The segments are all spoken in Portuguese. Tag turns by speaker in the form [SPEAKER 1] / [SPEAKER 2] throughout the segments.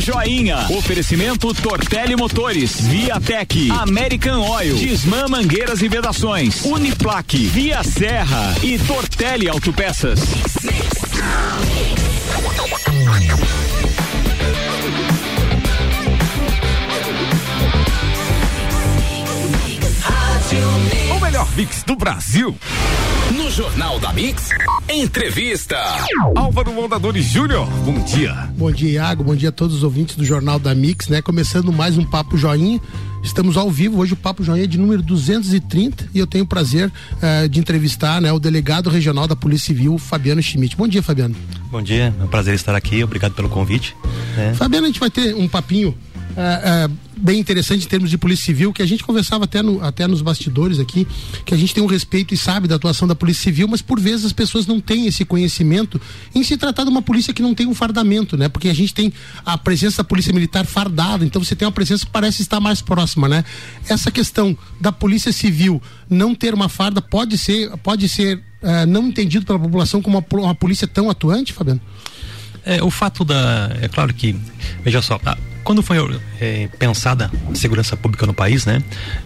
[SPEAKER 1] Joinha. Oferecimento Tortelli Motores, Viatec, American Oil, Disman Mangueiras e Vedações, Uniplaque, Via Serra e Tortelli Autopeças.
[SPEAKER 2] O melhor mix do Brasil.
[SPEAKER 1] No Jornal da Mix, entrevista.
[SPEAKER 2] Álvaro Moldadores Júnior, bom dia.
[SPEAKER 3] Bom dia, Iago. Bom dia a todos os ouvintes do Jornal da Mix, né? Começando mais um Papo Joinha. Estamos ao vivo, hoje o Papo Joinha é de número 230 e eu tenho o prazer uh, de entrevistar né, o delegado regional da Polícia Civil, Fabiano Schmidt. Bom dia, Fabiano.
[SPEAKER 4] Bom dia, é um prazer estar aqui, obrigado pelo convite.
[SPEAKER 3] É. Fabiano, a gente vai ter um papinho é, é, bem interessante em termos de polícia civil, que a gente conversava até, no, até nos bastidores aqui, que a gente tem um respeito e sabe da atuação da polícia civil, mas por vezes as pessoas não têm esse conhecimento em se tratar de uma polícia que não tem um fardamento, né? Porque a gente tem a presença da polícia militar fardada, então você tem uma presença que parece estar mais próxima, né? Essa questão da polícia civil não ter uma farda pode ser, pode ser uh, não entendido pela população como uma, uma polícia tão atuante, Fabiano?
[SPEAKER 4] É, o fato da. É claro que. Veja só, a, quando foi é, pensada a segurança pública no país, né,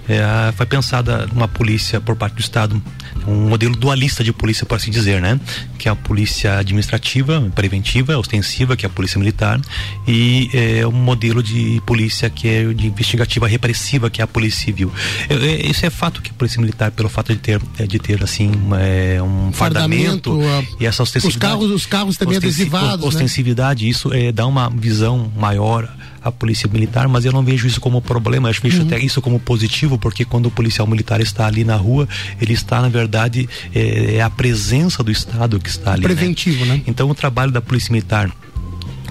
[SPEAKER 4] é, foi pensada uma polícia por parte do Estado, um modelo dualista de polícia, por assim dizer, né, que é a polícia administrativa, preventiva, ostensiva, que é a polícia militar, e é, um modelo de polícia que é de investigativa repressiva, que é a polícia civil. É, é, isso é fato que a polícia militar, pelo fato de ter, é, de ter assim, é, um fardamento, fardamento
[SPEAKER 3] a, e essa ostensividade. Os carros, os carros também adesivados.
[SPEAKER 4] Né? Ostensividade, né? isso dá uma visão maior a polícia militar, mas eu não vejo isso como problema, eu vejo uhum. até isso como positivo, porque quando o policial militar está ali na rua, ele está, na verdade, é, é a presença do Estado que está ali.
[SPEAKER 3] Né? Preventivo, né? né?
[SPEAKER 4] Então o trabalho da polícia militar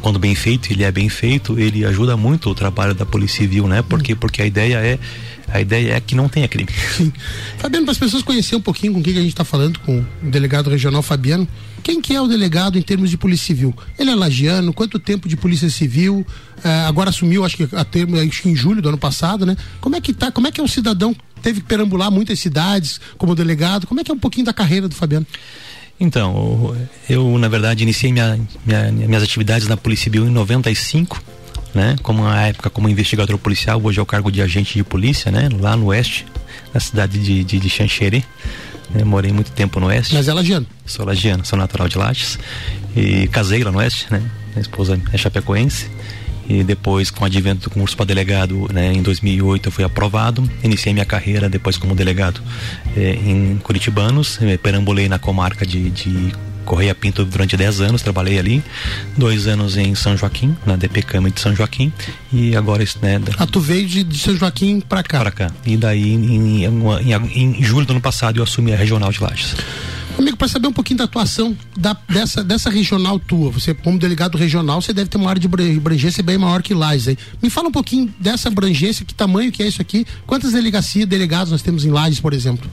[SPEAKER 4] quando bem feito, ele é bem feito, ele ajuda muito o trabalho da Polícia Civil, né? Porque, porque a ideia é a ideia é que não tenha crime.
[SPEAKER 3] Sim. Fabiano, para as pessoas conhecerem um pouquinho com o que a gente está falando com o delegado regional Fabiano, quem que é o delegado em termos de polícia civil? Ele é lagiano? Quanto tempo de polícia civil? É, agora assumiu, acho que a termo, acho que em julho do ano passado, né? Como é que tá? Como é que é um cidadão teve que perambular muitas cidades como delegado? Como é que é um pouquinho da carreira do Fabiano?
[SPEAKER 4] Então, eu na verdade iniciei minha, minha, minhas atividades na Polícia Civil em 95 né? Como na época como investigador policial, hoje é o cargo de agente de polícia, né? Lá no oeste, na cidade de, de, de Xanxerê. Né? Morei muito tempo no oeste.
[SPEAKER 3] Mas é lagiano?
[SPEAKER 4] Sou lagiano, sou natural de Lages. E casei lá no oeste, né? Minha esposa é chapecoense. E depois, com o advento do concurso para delegado, né, em 2008 eu fui aprovado. Iniciei minha carreira depois como delegado eh, em Curitibanos. perambulei na comarca de, de Correia Pinto durante 10 anos, trabalhei ali, dois anos em São Joaquim, na DP Câmara de São Joaquim, e agora isso, né?
[SPEAKER 3] Ah, tu veio de, de São Joaquim para cá?
[SPEAKER 4] Para cá. E daí, em, em, em, em, julho do ano passado, eu assumi a regional de Lages.
[SPEAKER 3] Amigo, para saber um pouquinho da atuação da, dessa, dessa regional tua, você como delegado regional, você deve ter uma área de abrangência bem maior que Lages aí. Me fala um pouquinho dessa abrangência, que tamanho que é isso aqui, quantas delegacias, delegados nós temos em Lages, por exemplo?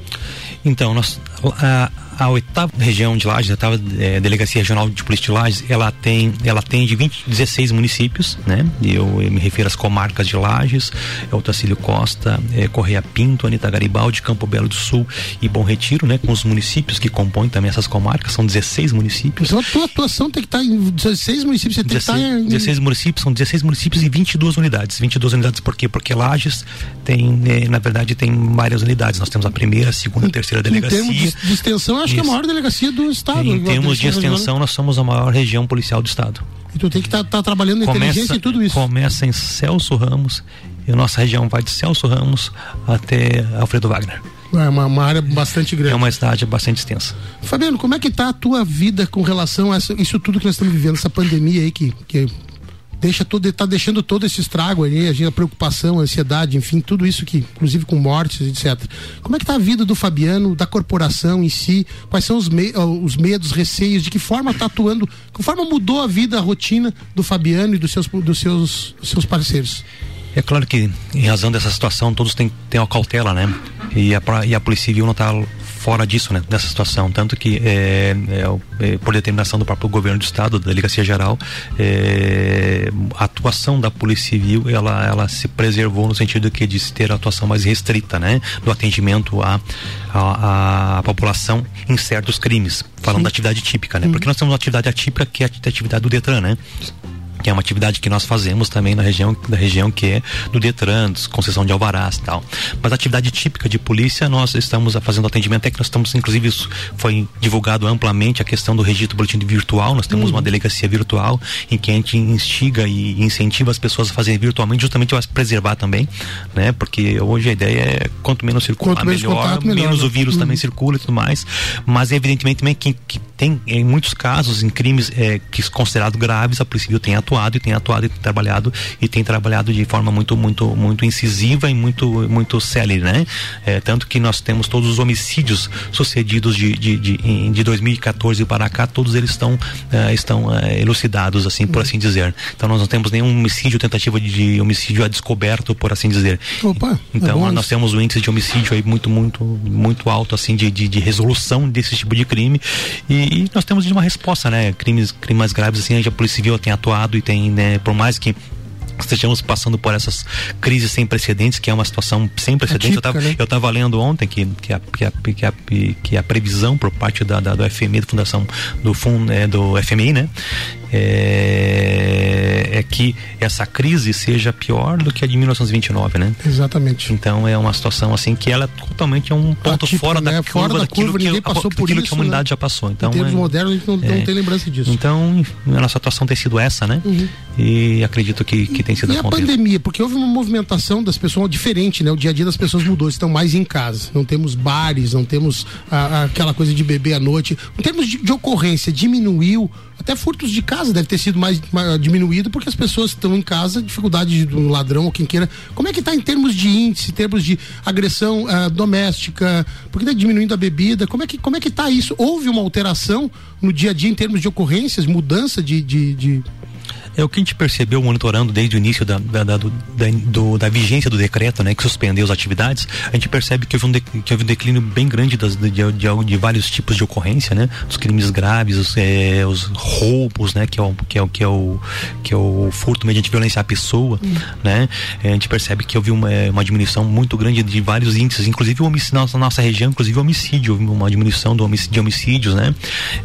[SPEAKER 4] Então, nós, a, a oitava região de Lages, a oitava é, delegacia regional de polícia de Lages, ela tem, ela tem de 20, 16 municípios, né? Eu, eu me refiro às comarcas de Lages, é Otacílio Costa, é, Correia Pinto, Anitta Garibaldi, Campo Belo do Sul e Bom Retiro, né? Com os municípios que compõem também essas comarcas, são 16 municípios.
[SPEAKER 3] Então a tua atuação tem que estar tá em 16 municípios, você tem
[SPEAKER 4] 16,
[SPEAKER 3] que estar tá em...
[SPEAKER 4] 16 municípios, são 16 municípios e 22 unidades. 22 unidades por quê? Porque Lages tem, é, na verdade, tem várias unidades. Nós temos a primeira, a segunda, a terceira delegacia. Em
[SPEAKER 3] termos de, de extensão, acho Isso. que é a maior delegacia do estado.
[SPEAKER 4] Em termos de extensão, nós somos a maior região policial do estado.
[SPEAKER 3] E tu tem que estar tá, tá trabalhando na começa, inteligência e tudo isso.
[SPEAKER 4] Começa em Celso Ramos e a nossa região vai de Celso Ramos até Alfredo Wagner.
[SPEAKER 3] É uma, uma, área bastante grande.
[SPEAKER 4] É uma cidade bastante extensa.
[SPEAKER 3] Fabiano, como é que está a tua vida com relação a isso tudo que nós estamos vivendo, essa pandemia aí que, que deixa todo, tá deixando todo esse estrago aí, a, a preocupação, a ansiedade, enfim, tudo isso que, inclusive com mortes, etc. Como é que tá a vida do Fabiano, da corporação em si? Quais são os, me, os medos, receios, de que forma tá atuando, que forma mudou a vida, a rotina do Fabiano e dos seus, dos seus, dos seus parceiros?
[SPEAKER 4] É claro que, em razão dessa situação, todos têm, têm uma cautela, né? E a, e a Polícia Civil não está fora disso, né, dessa situação. Tanto que, é, é, é, por determinação do próprio governo do Estado, da Delegacia Geral, é, a atuação da Polícia Civil ela, ela se preservou no sentido que de ter a atuação mais restrita, né, do atendimento à, à, à população em certos crimes, falando Sim. da atividade típica, né, Sim. porque nós temos uma atividade atípica que é a atividade do Detran, né. Que é uma atividade que nós fazemos também na região da região que é do Detran, concessão de alvarás e tal. Mas a atividade típica de polícia, nós estamos fazendo atendimento, é que nós estamos, inclusive, isso foi divulgado amplamente a questão do registro boletim virtual. Nós temos uhum. uma delegacia virtual em que a gente instiga e incentiva as pessoas a fazerem virtualmente, justamente para preservar também, né? Porque hoje a ideia é quanto menos circular, quanto melhor, contato, melhor, menos né? o vírus uhum. também circula e tudo mais. Mas evidentemente também que, que tem em muitos casos em crimes é, que considerados graves a polícia civil tem atuado e tem atuado e tem trabalhado e tem trabalhado de forma muito muito muito incisiva e muito muito célere, né? É, tanto que nós temos todos os homicídios sucedidos de, de, de, de 2014 para cá, todos eles estão é, estão é, elucidados, assim, por assim dizer. Então nós não temos nenhum homicídio, tentativa de, homicídio a descoberto, por assim dizer. Opa, é então nós temos um índice de homicídio aí muito muito muito alto, assim, de, de, de resolução desse tipo de crime e, e nós temos uma resposta, né? Crimes crimes mais graves assim, a Polícia Civil tem atuado e tem, né, por mais que estejamos passando por essas crises sem precedentes, que é uma situação sem precedentes. Atípica, eu estava né? lendo ontem que, que, a, que, a, que, a, que a previsão por parte da, da do FMI, da Fundação do, Fund, é, do FMI, né? É, é, que essa crise seja pior do que a de 1929, né?
[SPEAKER 3] Exatamente.
[SPEAKER 4] Então é uma situação assim que ela totalmente é um ponto fora da
[SPEAKER 3] né?
[SPEAKER 4] curva,
[SPEAKER 3] fora da curva, ninguém passou por isso,
[SPEAKER 4] que a humanidade né? já passou. Então,
[SPEAKER 3] em termos é, modernos, a gente não, não, é. tem lembrança disso.
[SPEAKER 4] Então, a nossa atuação tem sido essa, né? Uhum. E acredito que, que tem sido
[SPEAKER 3] E a pandemia, porque houve uma movimentação das pessoas diferente, né? O dia a dia das pessoas mudou, estão mais em casa. Não temos bares, não temos a, a, aquela coisa de beber à noite. Em termos de, de ocorrência, diminuiu até furtos de casa deve ter sido mais, mais diminuído porque as pessoas estão em casa, dificuldade do ladrão ou quem queira. Como é que está em termos de índice, em termos de agressão uh, doméstica? Porque está diminuindo a bebida? Como é que como é que está isso? Houve uma alteração no dia a dia em termos de ocorrências, mudança de, de, de
[SPEAKER 4] é o que a gente percebeu monitorando desde o início da, da, da, do, da, do, da vigência do decreto, né, que suspendeu as atividades, a gente percebe que houve um, de, que houve um declínio bem grande das, de, de, de, vários tipos de ocorrência, né, dos crimes graves, os, é, os roubos, né, que é o que é o que é o, que é o furto mediante violência à pessoa, hum. né, é, a gente percebe que houve uma, uma diminuição muito grande de vários índices, inclusive o homicídio na nossa região, inclusive o homicídio, uma diminuição do homicídio, de homicídios, né.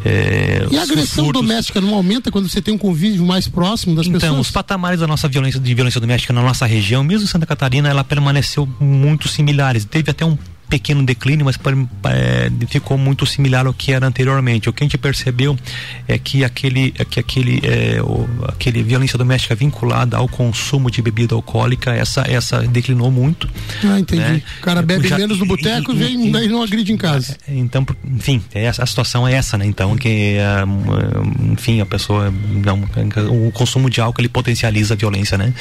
[SPEAKER 3] É, e a agressão furtos... doméstica não aumenta quando você tem um convívio mais próximo? Próximo das
[SPEAKER 4] então,
[SPEAKER 3] pessoas?
[SPEAKER 4] Então, os patamares da nossa violência, de violência doméstica na nossa região, mesmo em Santa Catarina, ela permaneceu muito similares. Teve até um pequeno declínio, mas é, ficou muito similar ao que era anteriormente. O que a gente percebeu é que aquele, é que aquele, é, o, aquele violência doméstica vinculada ao consumo de bebida alcoólica, essa, essa declinou muito.
[SPEAKER 3] Ah, entendi. Né? O cara bebe Já, menos no boteco e, vem, daí não agride em casa.
[SPEAKER 4] É, então, enfim, é, a situação é essa, né? Então, que, é, enfim, a pessoa, não, o consumo de álcool ele potencializa a violência, né?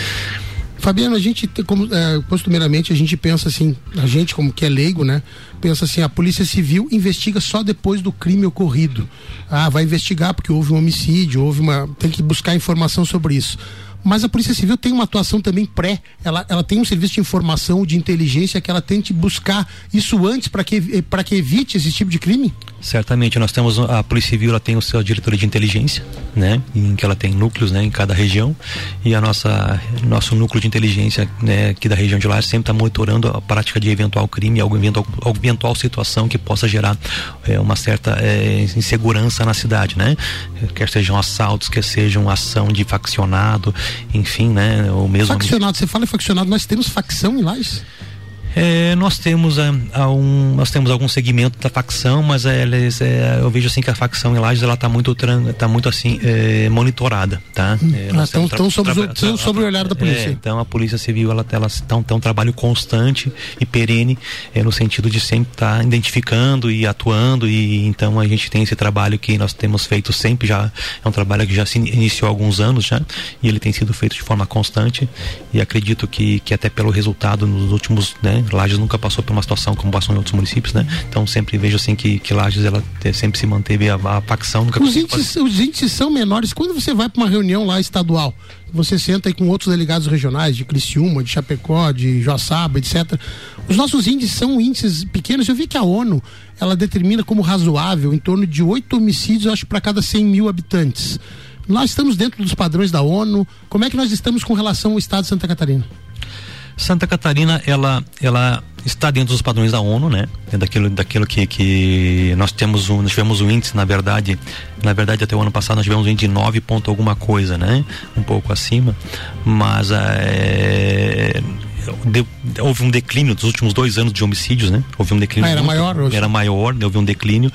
[SPEAKER 3] Fabiano, a gente, como, é, costumeiramente, a gente pensa assim, a gente como que é leigo, né? Pensa assim, a Polícia Civil investiga só depois do crime ocorrido. Ah, vai investigar porque houve um homicídio, houve uma. tem que buscar informação sobre isso mas a Polícia Civil tem uma atuação também pré, ela, ela tem um serviço de informação, de inteligência que ela tente buscar isso antes para que, que evite esse tipo de crime?
[SPEAKER 4] Certamente, nós temos a Polícia Civil, ela tem o seu diretoria de inteligência, né, em que ela tem núcleos, né, em cada região, e a nossa nosso núcleo de inteligência, né, aqui da região de lá sempre está monitorando a prática de eventual crime, alguma eventual, eventual situação que possa gerar é, uma certa é, insegurança na cidade, né, quer sejam assaltos, quer sejam ação de faccionado, enfim, né, o mesmo.
[SPEAKER 3] Faccionado, você fala em faccionado, nós temos facção em Lages?
[SPEAKER 4] É, nós temos a, a um, nós temos algum segmento da facção, mas é, eles, é, eu vejo assim que a facção em Lages ela está muito tá muito assim é, monitorada, tá?
[SPEAKER 3] Hum. É, ah, então sobre, o, sobre o olhar da polícia.
[SPEAKER 4] É, então a polícia civil ela ela está um trabalho constante e perene é, no sentido de sempre estar tá identificando e atuando e então a gente tem esse trabalho que nós temos feito sempre já é um trabalho que já se iniciou há alguns anos já e ele tem sido feito de forma constante e acredito que que até pelo resultado nos últimos né, Lages nunca passou por uma situação como passou em outros municípios, né? Então sempre vejo assim que, que Lages ela sempre se manteve a, a facção. Nunca
[SPEAKER 3] os, índices, os índices são menores. Quando você vai para uma reunião lá estadual, você senta aí com outros delegados regionais de Criciúma, de Chapecó, de Joaçaba, etc. Os nossos índices são índices pequenos. Eu vi que a ONU ela determina como razoável em torno de oito homicídios, acho, para cada 100 mil habitantes. Nós estamos dentro dos padrões da ONU. Como é que nós estamos com relação ao Estado de Santa Catarina?
[SPEAKER 4] Santa Catarina, ela, ela está dentro dos padrões da ONU, né? Daquilo, daquilo que, que nós temos um, nós tivemos um índice, na verdade, na verdade até o ano passado nós tivemos um índice de 9 ponto alguma coisa, né? Um pouco acima, mas é, de, houve um declínio dos últimos dois anos de homicídios, né? Houve um declínio.
[SPEAKER 3] Ah, era
[SPEAKER 4] muito,
[SPEAKER 3] maior hoje.
[SPEAKER 4] Era maior, houve um declínio.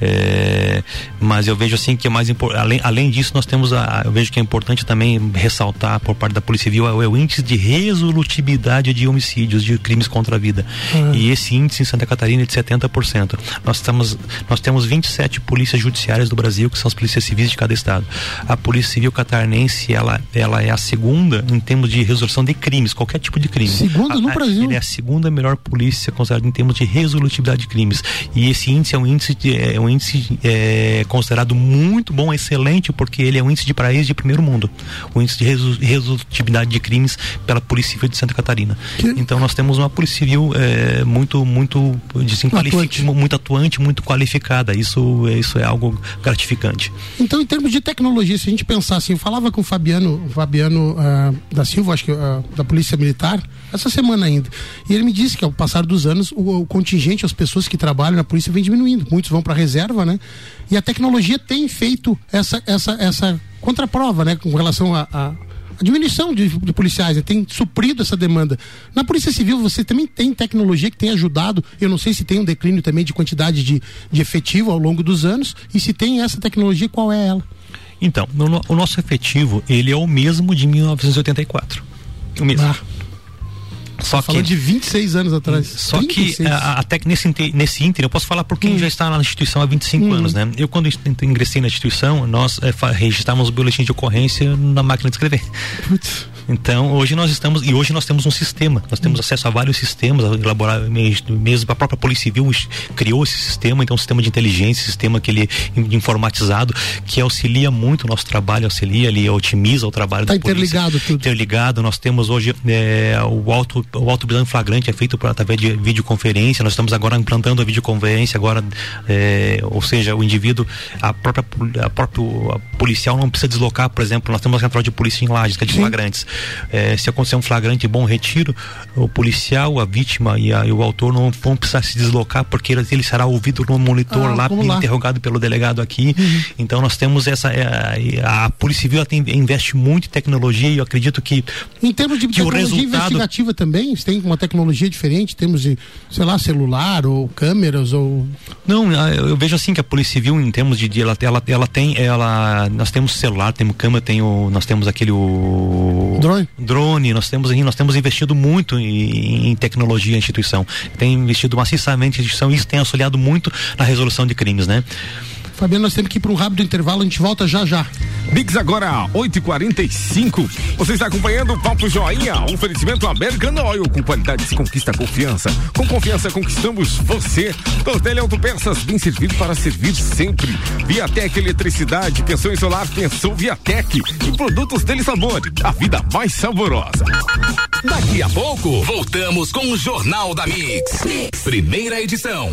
[SPEAKER 4] É, mas eu vejo assim que é mais importante. Além, além disso, nós temos a, eu vejo que é importante também ressaltar por parte da Polícia Civil é, é o índice de resolutividade de homicídios, de crimes contra a vida.
[SPEAKER 3] Uhum.
[SPEAKER 4] E esse índice em Santa Catarina é de 70%. Nós estamos, nós temos 27 polícias judiciárias do Brasil, que são as polícias civis de cada estado. A Polícia Civil catarinense, ela, ela é a segunda em termos de resolução de crimes, qualquer tipo de crime.
[SPEAKER 3] Segunda no Brasil.
[SPEAKER 4] Ele é a segunda melhor polícia considerada em termos de resolutividade de crimes. E esse índice é um índice de, é um índice é, considerado muito bom, excelente, porque ele é um índice de país de primeiro mundo. O índice de resol, resolutividade de crimes pela Polícia Civil de Santa Catarina.
[SPEAKER 3] Que...
[SPEAKER 4] Então nós temos uma Polícia Civil é, muito, muito, assim,
[SPEAKER 3] atuante.
[SPEAKER 4] muito atuante, muito qualificada. Isso, isso é algo gratificante.
[SPEAKER 3] Então, em termos de tecnologia, se a gente pensar assim, eu falava com o Fabiano, o Fabiano uh, da Silva, acho que uh, da Polícia Militar, essa semana ainda. E ele me disse que ao passar dos anos o, o contingente, as pessoas que trabalham na polícia vem diminuindo. Muitos vão para a reserva, né? E a tecnologia tem feito essa essa essa contraprova, né, com relação a, a a diminuição de, de policiais, né? tem suprido essa demanda. Na Polícia Civil você também tem tecnologia que tem ajudado, eu não sei se tem um declínio também de quantidade de, de efetivo ao longo dos anos, e se tem essa tecnologia, qual é ela?
[SPEAKER 4] Então, no, o nosso efetivo, ele é o mesmo de 1984. O mesmo. Ah.
[SPEAKER 3] Só tá que de 26 anos atrás.
[SPEAKER 4] Só 36. que até que nesse, nesse ínter, eu posso falar por quem hum. já está na instituição há 25 hum. anos, né? Eu quando ingressei na instituição, nós é, registramos o boletim de ocorrência na máquina de escrever. Putz. Então, hoje nós estamos, e hoje nós temos um sistema, nós temos acesso a vários sistemas, elaborar mesmo a própria Polícia Civil criou esse sistema, então um sistema de inteligência, sistema que ele informatizado, que auxilia muito o nosso trabalho, auxilia, ele otimiza o trabalho
[SPEAKER 3] tá
[SPEAKER 4] da
[SPEAKER 3] interligado
[SPEAKER 4] polícia.
[SPEAKER 3] tudo.
[SPEAKER 4] Interligado, nós temos hoje é, o auto o auto flagrante é feito por, através de videoconferência, nós estamos agora implantando a videoconferência agora, é, ou seja, o indivíduo, a própria a próprio a policial não precisa deslocar, por exemplo, nós temos a central de polícia em Lages, que é de Sim. flagrantes é, se acontecer um flagrante bom retiro, o policial, a vítima e, a, e, o autor não vão precisar se deslocar porque ele, ele será ouvido no monitor ah, lá, lá, interrogado pelo delegado aqui. Uhum. Então nós temos essa. É, a Polícia Civil tem, investe muito em tecnologia e eu acredito que.
[SPEAKER 3] Em termos de tecnologia resultado... investigativa também, tem uma tecnologia diferente, temos de, sei lá, celular ou câmeras ou.
[SPEAKER 4] Não, eu vejo assim que a Polícia Civil, em termos de. Ela, ela, ela tem. Ela, nós temos celular, temos câmera, tem o, nós temos aquele. O,
[SPEAKER 3] drone?
[SPEAKER 4] Drone, nós temos nós temos investido muito em, em tecnologia a instituição. Tem investido maciçamente a instituição e isso tem auxiliado muito na resolução de crimes, né?
[SPEAKER 3] Fabiano, nós temos que ir para um rápido intervalo, a gente volta já já.
[SPEAKER 2] Biggs agora, 8h45. Você está acompanhando o Papo Joinha, um oferecimento American Oil, com qualidade se conquista confiança. Com confiança conquistamos você. Tortelli Autopeças, bem servido para servir sempre. Viatec Eletricidade, pensou em solar, pensou Viatec. E produtos dele sabor, a vida mais saborosa.
[SPEAKER 1] Daqui a pouco, voltamos com o Jornal da mix. mix. Primeira edição.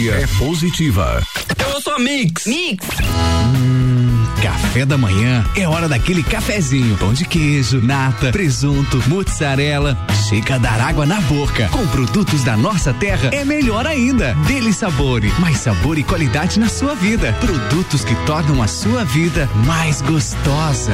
[SPEAKER 1] é positiva.
[SPEAKER 5] Eu sou a Mix.
[SPEAKER 1] Mix. Hum, café da manhã é hora daquele cafezinho. Pão de queijo, nata, presunto, mozzarella. Chega a dar água na boca. Com produtos da nossa terra é melhor ainda. Dele Sabore, mais sabor e qualidade na sua vida. Produtos que tornam a sua vida mais gostosa.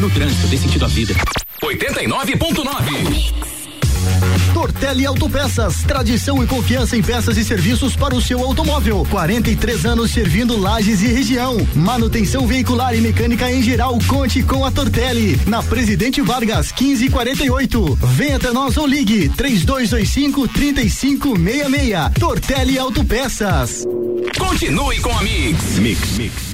[SPEAKER 6] No trânsito, dê sentido à vida.
[SPEAKER 7] 89.9
[SPEAKER 8] Tortelli Autopeças, tradição e confiança em peças e serviços para o seu automóvel. 43 anos servindo lajes e região. Manutenção veicular e mecânica em geral. Conte com a Tortelli. Na Presidente Vargas, 1548. Venha até nós ou ligue 3225 3566. Tortelli Autopeças.
[SPEAKER 7] Continue com a Mix.
[SPEAKER 9] Mix, Mix.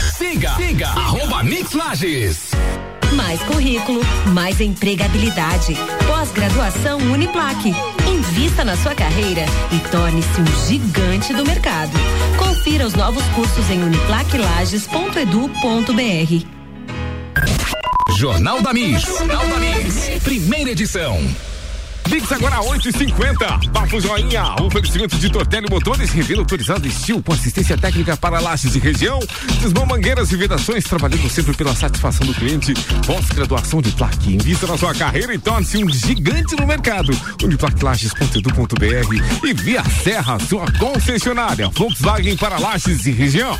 [SPEAKER 7] Siga, siga, arroba Mix Lages.
[SPEAKER 10] Mais currículo, mais empregabilidade. Pós-graduação Uniplaque. Invista na sua carreira e torne-se um gigante do mercado. Confira os novos cursos em uniplaquelages.edu.br.
[SPEAKER 7] Jornal da Mix. Jornal da Mix. Primeira edição.
[SPEAKER 2] Mix agora 8h50. Papo Joinha. Oferecimento de Tortelli Motores. Revenda autorizado estilo com assistência técnica para lajes e região. Desmão mangueiras e vedações. Trabalhando sempre pela satisfação do cliente. Pós-graduação de plaque. Invista na sua carreira e torne-se um gigante no mercado. Uniplaquelages.edu.br e Via Serra, sua concessionária. Volkswagen para lajes e região.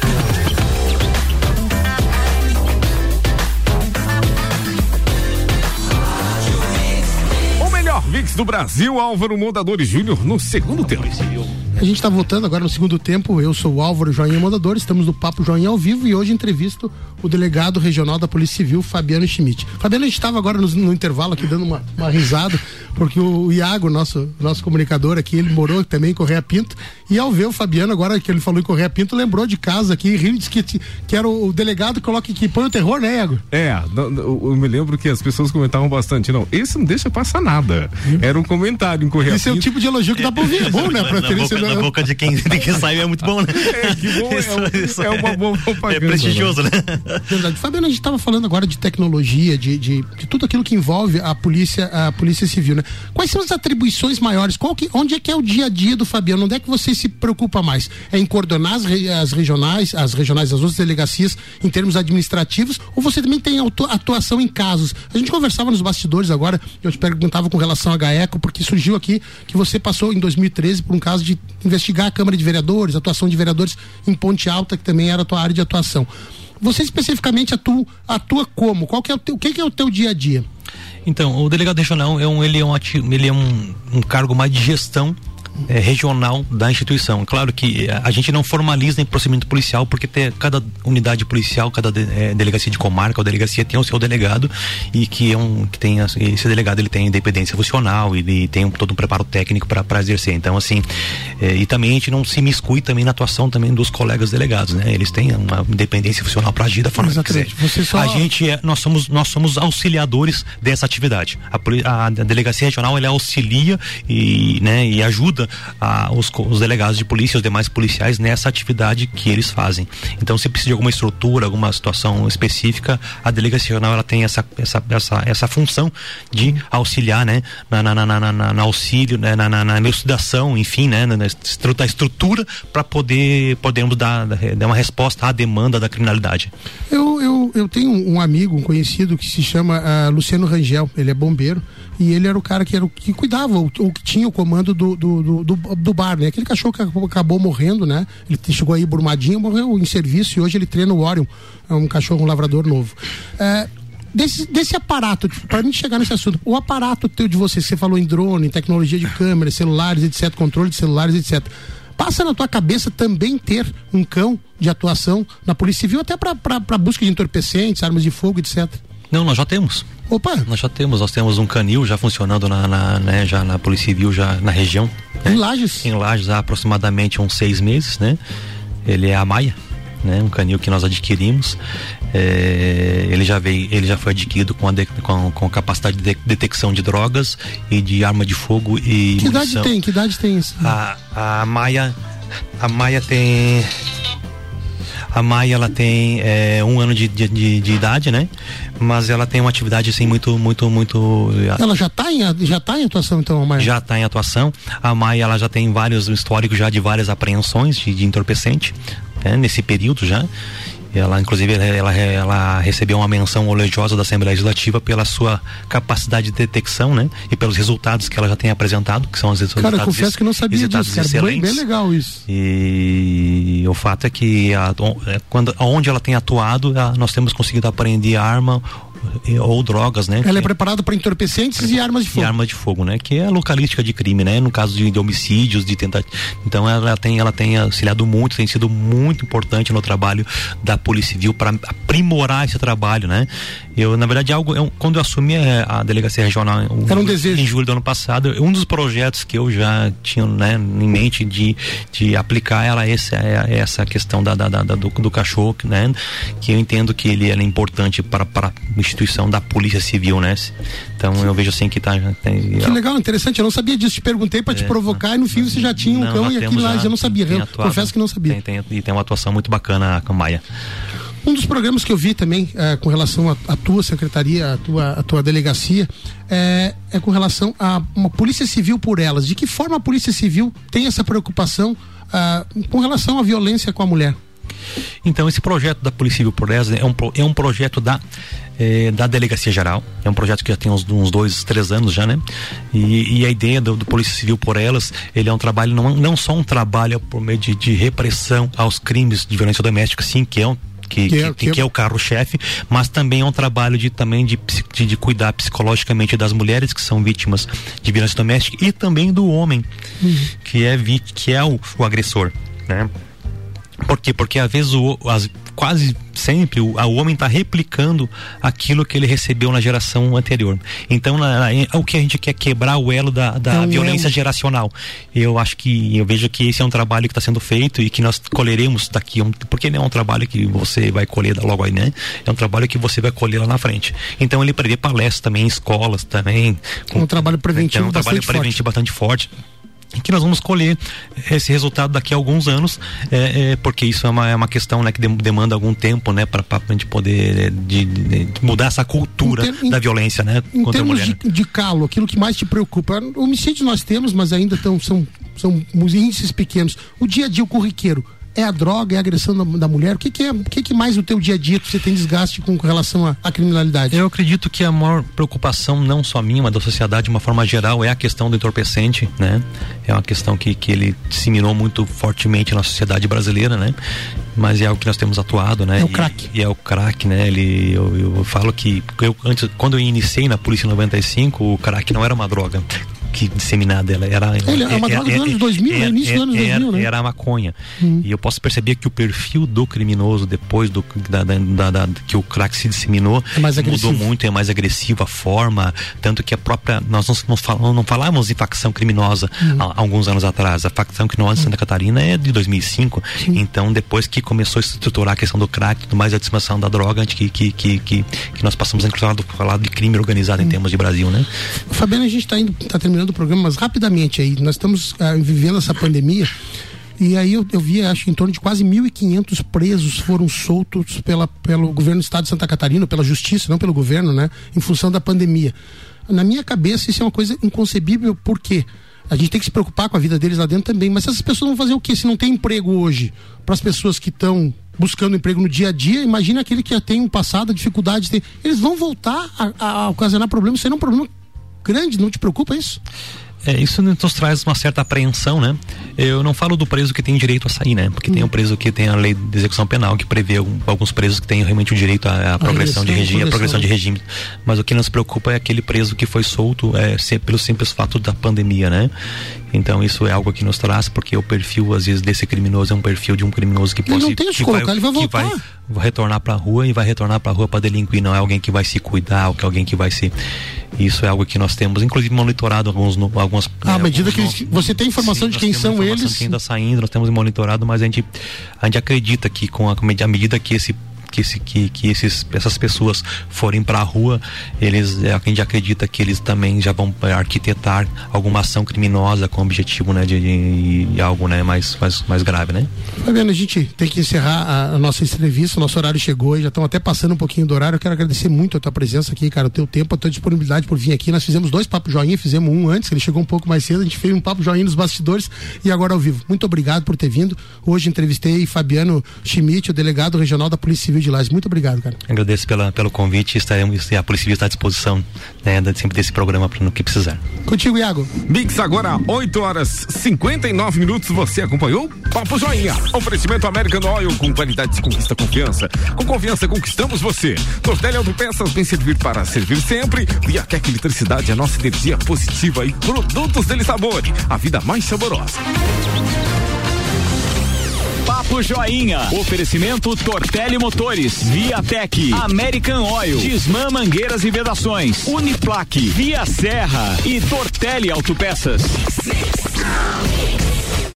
[SPEAKER 2] Do Brasil, Álvaro Mondadores Júnior no segundo tempo.
[SPEAKER 3] A gente está voltando agora no segundo tempo. Eu sou o Álvaro Joinha Mondador, estamos no Papo Joinha ao vivo e hoje entrevisto o delegado regional da Polícia Civil, Fabiano Schmidt. Fabiano, a gente estava agora no, no, intervalo aqui dando uma, uma risada, porque o, o Iago, nosso, nosso comunicador aqui, ele morou também em Correia Pinto. E ao ver o Fabiano, agora que ele falou em Correia Pinto, lembrou de casa aqui, riu disse que, que era o, o delegado que coloca que põe o terror, né, Iago?
[SPEAKER 2] É, eu me lembro que as pessoas comentavam bastante. Não, esse não deixa passar nada. Era um comentário em Correia
[SPEAKER 3] Esse
[SPEAKER 2] Pinto.
[SPEAKER 3] é o tipo de elogio que dá pra ouvir. É bom, né? Pra
[SPEAKER 4] na, boca, na boca de quem, de quem saiu é muito bom, né?
[SPEAKER 2] É, que bom, isso, é, isso, é uma boa propaganda.
[SPEAKER 4] É prestigioso, né?
[SPEAKER 3] Verdade. Fabiano, a gente estava falando agora de tecnologia, de, de, de, tudo aquilo que envolve a polícia, a polícia civil, né? Quais são as atribuições maiores? Qual que, onde é que é o dia a dia do Fabiano? Onde é que você se preocupa mais? É em coordenar as, as regionais, as regionais, as outras delegacias em termos administrativos, ou você também tem atuação em casos? A gente conversava nos bastidores agora, eu te perguntava com relação a GAECO, porque surgiu aqui que você passou em 2013 por um caso de investigar a Câmara de Vereadores, atuação de vereadores em Ponte Alta, que também era a tua área de atuação. Você especificamente atua, atua como? Qual que é o teu, o que, que é o teu dia a dia?
[SPEAKER 4] Então, o delegado regional é um, ele é um, ele é um, um cargo mais de gestão é, regional da instituição. Claro que a gente não formaliza em procedimento policial, porque tem, cada unidade policial, cada de, é, delegacia de comarca ou delegacia tem o seu delegado e que é um que tem esse delegado ele tem independência funcional, ele tem um, todo um preparo técnico para exercer. Então assim, é, e também a gente não se miscui também na atuação também dos colegas delegados, né? Eles têm uma independência funcional para agir da forma Exatamente. que quiser. Só... A gente é, nós somos nós somos auxiliadores dessa atividade. A, a, a delegacia regional ela auxilia e, né, e ajuda a, os, os, delegados de polícia, os demais policiais nessa atividade que eles fazem. Então, se precisa de alguma estrutura, alguma situação específica, a delegacia regional ela tem essa, essa, essa, essa função de auxiliar, né, na, na, na, na, na auxílio, né, na, na, na elucidação, enfim, né, na, na estrutura para poder podermos dar, dar uma resposta à demanda da criminalidade.
[SPEAKER 3] Eu, eu, eu tenho um amigo, um conhecido que se chama uh, Luciano Rangel, ele é bombeiro e ele era o cara que era o que cuidava ou, ou que tinha o comando do, do, do, do, do bar, né? Aquele cachorro que acabou, morrendo, né? Ele chegou aí brumadinho, morreu em serviço e hoje ele treina o Orion, é um cachorro, um lavrador novo. É, desse, desse aparato, para mim chegar nesse assunto, o aparato teu de você, você falou em drone, tecnologia de câmeras, celulares, etc., controle de celulares, etc. Passa na tua cabeça também ter um cão de atuação na Polícia Civil, até para busca de entorpecentes, armas de fogo, etc.
[SPEAKER 4] Não, nós já temos.
[SPEAKER 3] Opa!
[SPEAKER 4] Nós já temos, nós temos um canil já funcionando na, na né, já na Polícia Civil, já na região.
[SPEAKER 3] Né? Em Lages?
[SPEAKER 4] Em Lages há aproximadamente uns seis meses, né? Ele é a Maia, né? Um canil que nós adquirimos. É, ele já veio, ele já foi adquirido com, a de, com, com capacidade de detecção de drogas e de arma de fogo e
[SPEAKER 3] que munição. idade tem? Que idade tem isso?
[SPEAKER 4] A, a Maia, a Maia tem a Maia ela tem é, um ano de, de, de, idade, né? Mas ela tem uma atividade assim muito, muito, muito.
[SPEAKER 3] Ela já está em, já tá em atuação então, a Maia?
[SPEAKER 4] Já está em atuação. A Maia ela já tem vários históricos já de várias apreensões de, de entorpecente, né? nesse período já. Ela, inclusive, ela, ela recebeu uma menção elogiosa da Assembleia Legislativa pela sua capacidade de detecção, né? E pelos resultados que ela já tem apresentado, que são os resultados.
[SPEAKER 3] Cara, confesso que não sabia disso, cara. Excelentes. Bem, bem legal isso.
[SPEAKER 4] E o fato é que a, é, quando, onde ela tem atuado, a, nós temos conseguido apreender arma ou drogas, né?
[SPEAKER 3] Ela é preparada para entorpecentes e armas de fogo.
[SPEAKER 4] E armas de fogo, né? Que é a localística de crime, né? No caso de, de homicídios, de tentativa. Então ela tem, ela tem auxiliado muito, tem sido muito importante no trabalho da Polícia Civil para aprimorar esse trabalho, né? Eu, na verdade, algo, eu, quando eu assumi a, a delegacia regional
[SPEAKER 3] Era um desejo.
[SPEAKER 4] em julho do ano passado, um dos projetos que eu já tinha né, em mente de, de aplicar era esse, é, é essa questão da, da, da do, do, cachorro, né? Que eu entendo que ele é importante para, para instituição da Polícia Civil, né? Então eu vejo assim que tá.
[SPEAKER 3] Tem, que legal, interessante. Eu não sabia disso. Te perguntei para é, te provocar e no fim você já tinha um não, cão e aqui lá eu não sabia. Eu atuado, confesso que não sabia.
[SPEAKER 4] Tem, tem, e tem uma atuação muito bacana com a Maia.
[SPEAKER 3] Um dos programas que eu vi também é, com relação à tua secretaria, à tua, à tua delegacia, é, é, com relação a uma polícia civil por elas. De que forma a polícia civil tem essa preocupação é, com relação à violência com a mulher?
[SPEAKER 4] Então, esse projeto da Polícia Civil por elas é um, é um projeto da, é, da Delegacia Geral. É um projeto que já tem uns, uns dois, três anos já, né? E, e a ideia do, do, Polícia Civil por elas, ele é um trabalho, não, não só um trabalho por meio de, de repressão aos crimes de violência doméstica, sim, que é um que, que, é, que, que é o carro-chefe, mas também é um trabalho de também de, de, de, cuidar psicologicamente das mulheres que são vítimas de violência doméstica e também do homem uhum. que é que é o, o agressor, né? Por quê? Porque às vezes o, as, quase sempre o, o homem está replicando aquilo que ele recebeu na geração anterior. Então, na, na, o que a gente quer quebrar o elo da, da é violência geracional. Eu acho que eu vejo que esse é um trabalho que está sendo feito e que nós colheremos daqui, porque não é um trabalho que você vai colher logo aí, né? É um trabalho que você vai colher lá na frente. Então, ele prevê palestras também escolas também.
[SPEAKER 3] Com, um trabalho preventivo,
[SPEAKER 4] é um trabalho preventivo bastante forte que nós vamos colher esse resultado daqui a alguns anos, é, é, porque isso é uma, é uma questão né, que demanda algum tempo né, para a gente poder é, de, de, mudar essa cultura ter, da violência né,
[SPEAKER 3] em contra a mulher. De, de calo, aquilo que mais te preocupa, homicídios nós temos, mas ainda tão, são, são índices pequenos. O dia a dia, o corriqueiro, é a droga, é a agressão da, da mulher? O que, que é, o que, que mais no teu dia a dia você tem desgaste com, com relação à, criminalidade?
[SPEAKER 4] Eu acredito que a maior preocupação, não só minha, mas da sociedade de uma forma geral, é a questão do entorpecente, né? É uma questão que, que ele disseminou muito fortemente na sociedade brasileira, né? Mas é algo que nós temos atuado, né?
[SPEAKER 3] É o crack.
[SPEAKER 4] E, e, é o crack, né? Ele, eu, eu falo que eu, antes, quando eu iniciei na Polícia 95, o crack não era uma droga que disseminada ela era.
[SPEAKER 3] Ele, é uma droga dos anos 2000, no início dos anos 2000, né?
[SPEAKER 4] Era a maconha. Hum. E eu posso perceber que o perfil do criminoso depois do da, da, da, que o crack se disseminou
[SPEAKER 3] é
[SPEAKER 4] mudou muito, é mais agressivo a forma, tanto que a própria nós não, não, falamos, não falávamos de facção criminosa hum. há, há, alguns anos atrás. A facção criminosa de Santa Catarina é de 2005. Sim. Então depois que começou a estruturar a questão do crack, tudo mais a disseminação da droga, que que, que, que, que nós passamos a falar de crime organizado hum. em termos de Brasil, né?
[SPEAKER 3] Fabiano, a gente está indo, tá terminando o programa, mas rapidamente aí, nós estamos ah, vivendo essa pandemia. E aí eu, eu vi, acho em torno de quase 1.500 presos foram soltos pela, pelo governo do estado de Santa Catarina, pela justiça, não pelo governo, né? Em função da pandemia. Na minha cabeça, isso é uma coisa inconcebível, porque a gente tem que se preocupar com a vida deles lá dentro também. Mas essas pessoas vão fazer o quê? Se não tem emprego hoje, para as pessoas que estão buscando emprego no dia a dia, imagina aquele que já tem um passado, dificuldade, tem... eles vão voltar a, a, a ocasionar problemas, será um problema grande, não te preocupa isso?
[SPEAKER 4] É, isso nos traz uma certa apreensão, né? Eu não falo do preso que tem direito a sair, né? Porque hum. tem um preso que tem a lei de execução penal que prevê alguns presos que têm realmente o direito à, à progressão de regime, a progressão de regime. Mas o que nos preocupa é aquele preso que foi solto é, pelo simples fato da pandemia, né? Então isso é algo que nos traz, porque o perfil, às vezes, desse criminoso é um perfil de um criminoso que pode.
[SPEAKER 3] Ele não tem que colocar, vai, ele vai voltar.
[SPEAKER 4] Vai, vai retornar para a rua e vai retornar para a rua para delinquir. Não é alguém que vai se cuidar, ou que é alguém que vai se isso é algo que nós temos, inclusive, monitorado alguns. algumas
[SPEAKER 3] à é, medida que eles, você tem informação sim, de quem são eles.
[SPEAKER 4] Que ainda saindo, nós temos monitorado, mas a gente, a gente acredita que com a, à medida que esse que, que, que esses, essas pessoas forem para a rua, eles, é, a gente acredita que eles também já vão arquitetar alguma ação criminosa com o objetivo né, de, de, de algo né, mais, mais, mais grave. Né?
[SPEAKER 3] Fabiano, a gente tem que encerrar a, a nossa entrevista, nosso horário chegou e já estão até passando um pouquinho do horário. Eu quero agradecer muito a tua presença aqui, cara, o teu tempo, a tua disponibilidade por vir aqui. Nós fizemos dois papos joinha, fizemos um antes, ele chegou um pouco mais cedo, a gente fez um papo joinha nos bastidores e agora ao vivo. Muito obrigado por ter vindo. Hoje entrevistei Fabiano Schmidt, o delegado regional da Polícia Civil de Lages. Muito obrigado, cara.
[SPEAKER 4] Agradeço pela, pelo convite. Estaremos, a Polícia Civil está à disposição né, sempre desse programa para no que precisar.
[SPEAKER 3] Contigo, Iago.
[SPEAKER 2] Mix agora, 8 horas 59 minutos. Você acompanhou? Papo Joinha. Oferecimento American Oil com qualidade de conquista confiança. Com confiança conquistamos você. Tortelli Autopeças, bem servir para servir sempre. Viatec Eletricidade, a nossa energia positiva e produtos dele sabor. A vida mais saborosa.
[SPEAKER 6] Papo Joinha. Oferecimento Tortelli Motores, Viatec, American Oil, Disman Mangueiras e Vedações, Uniplaque, Via Serra e Tortelli Autopeças.